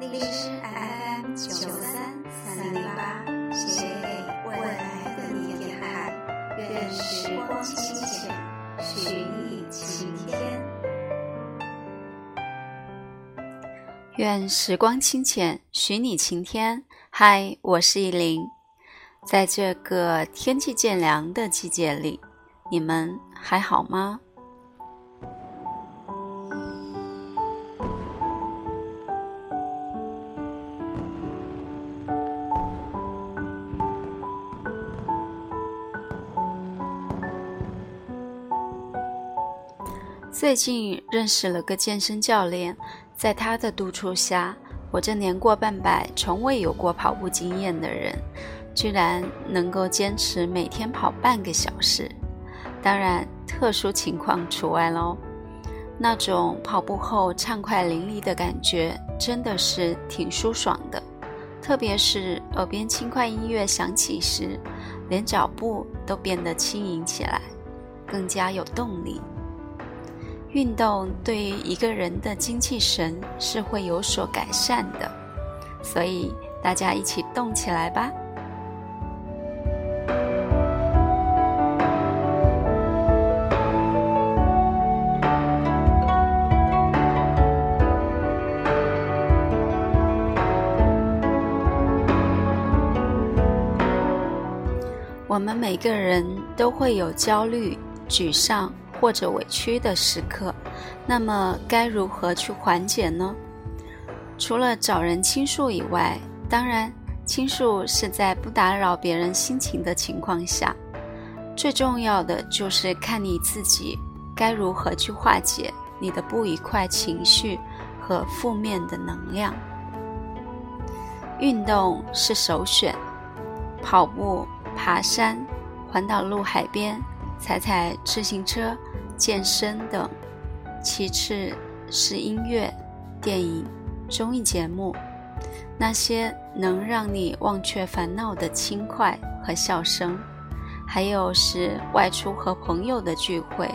荔枝 FM 九三三零八，写给未来的你电台，愿时光清浅，许你晴天。愿时光清浅，许你晴天。嗨，我是依林，在这个天气渐凉的季节里，你们还好吗？最近认识了个健身教练，在他的督促下，我这年过半百、从未有过跑步经验的人，居然能够坚持每天跑半个小时。当然，特殊情况除外喽。那种跑步后畅快淋漓的感觉，真的是挺舒爽的。特别是耳边轻快音乐响起时，连脚步都变得轻盈起来，更加有动力。运动对于一个人的精气神是会有所改善的，所以大家一起动起来吧！我们每个人都会有焦虑、沮丧。或者委屈的时刻，那么该如何去缓解呢？除了找人倾诉以外，当然倾诉是在不打扰别人心情的情况下。最重要的就是看你自己该如何去化解你的不愉快情绪和负面的能量。运动是首选，跑步、爬山、环岛路、海边。踩踩自行车、健身等，其次是音乐、电影、综艺节目，那些能让你忘却烦恼的轻快和笑声，还有是外出和朋友的聚会，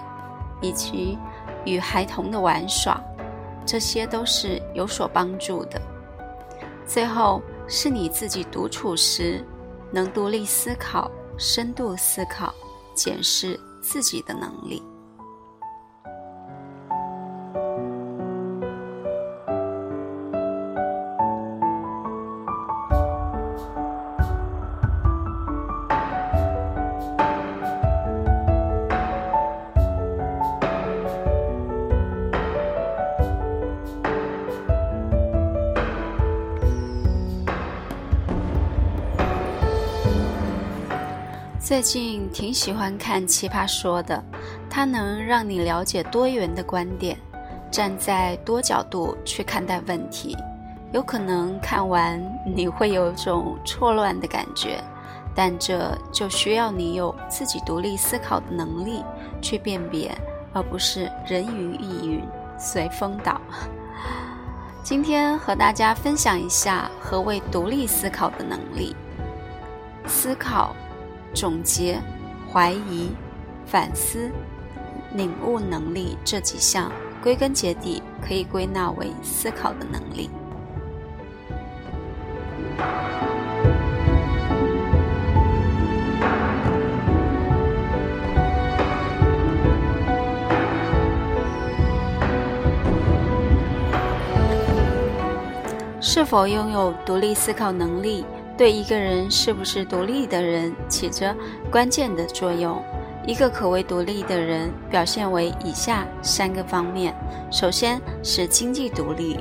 以及与孩童的玩耍，这些都是有所帮助的。最后是你自己独处时，能独立思考、深度思考。检视自己的能力。最近挺喜欢看《奇葩说》的，它能让你了解多元的观点，站在多角度去看待问题。有可能看完你会有种错乱的感觉，但这就需要你有自己独立思考的能力去辨别，而不是人云亦云、随风倒。今天和大家分享一下何谓独立思考的能力，思考。总结、怀疑、反思、领悟能力这几项，归根结底可以归纳为思考的能力。是否拥有独立思考能力？对一个人是不是独立的人起着关键的作用。一个可谓独立的人，表现为以下三个方面：首先是经济独立，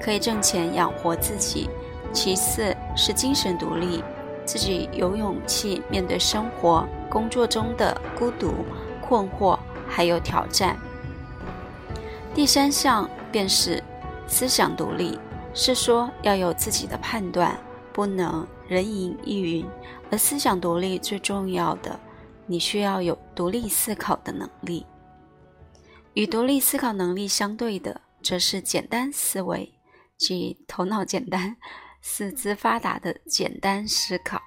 可以挣钱养活自己；其次是精神独立，自己有勇气面对生活、工作中的孤独、困惑还有挑战；第三项便是思想独立，是说要有自己的判断。不能人云亦云，而思想独立最重要的，你需要有独立思考的能力。与独立思考能力相对的，则是简单思维，即头脑简单、四肢发达的简单思考。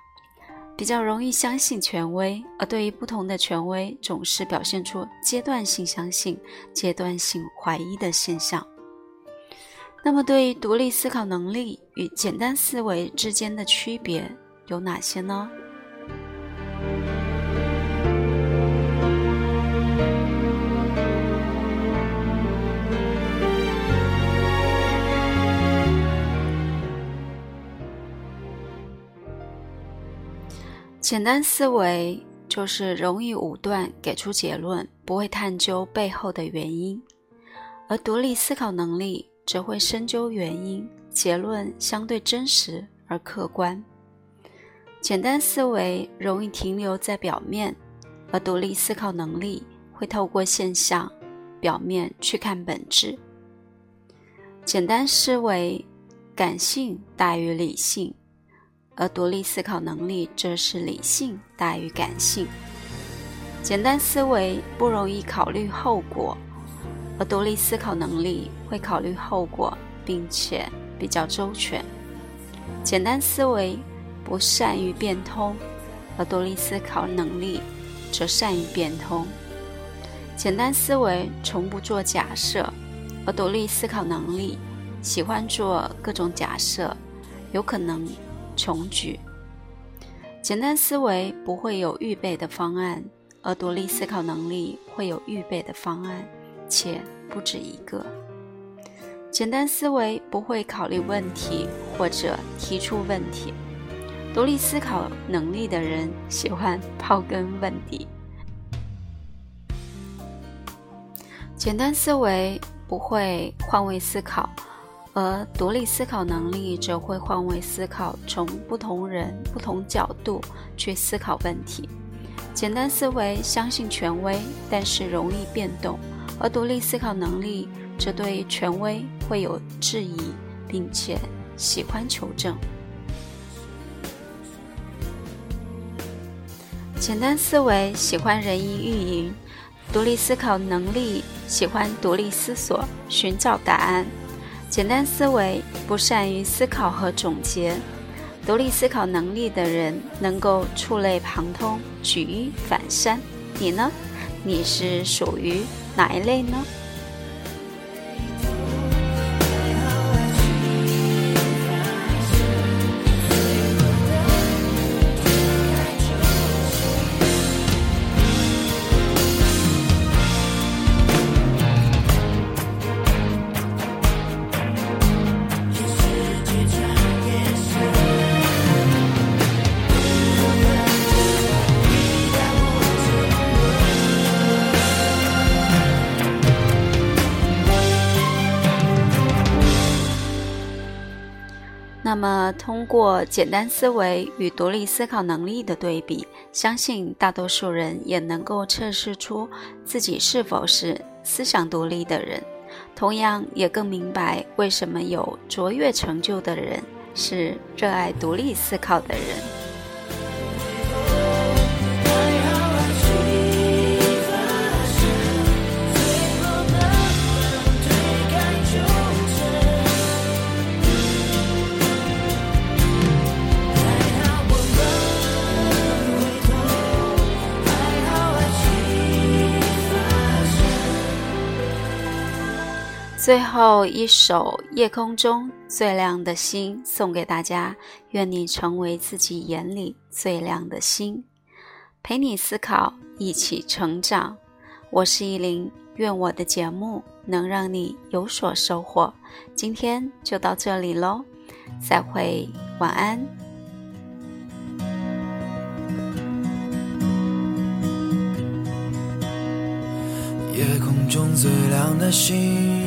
比较容易相信权威，而对于不同的权威，总是表现出阶段性相信、阶段性怀疑的现象。那么，对于独立思考能力与简单思维之间的区别有哪些呢？简单思维就是容易武断给出结论，不会探究背后的原因；而独立思考能力则会深究原因，结论相对真实而客观。简单思维容易停留在表面，而独立思考能力会透过现象、表面去看本质。简单思维感性大于理性。而独立思考能力则是理性大于感性。简单思维不容易考虑后果，而独立思考能力会考虑后果，并且比较周全。简单思维不善于变通，而独立思考能力则善于变通。简单思维从不做假设，而独立思考能力喜欢做各种假设，有可能。穷举，简单思维不会有预备的方案，而独立思考能力会有预备的方案，且不止一个。简单思维不会考虑问题或者提出问题，独立思考能力的人喜欢刨根问底。简单思维不会换位思考。而独立思考能力则会换位思考，从不同人、不同角度去思考问题。简单思维相信权威，但是容易变动；而独立思考能力则对权威会有质疑，并且喜欢求证。简单思维喜欢人云亦云，独立思考能力喜欢独立思索，寻找答案。简单思维不善于思考和总结，独立思考能力的人能够触类旁通、举一反三。你呢？你是属于哪一类呢？那么，通过简单思维与独立思考能力的对比，相信大多数人也能够测试出自己是否是思想独立的人。同样，也更明白为什么有卓越成就的人是热爱独立思考的人。最后一首《夜空中最亮的星》送给大家，愿你成为自己眼里最亮的星，陪你思考，一起成长。我是依林，愿我的节目能让你有所收获。今天就到这里喽，再会，晚安。夜空中最亮的星。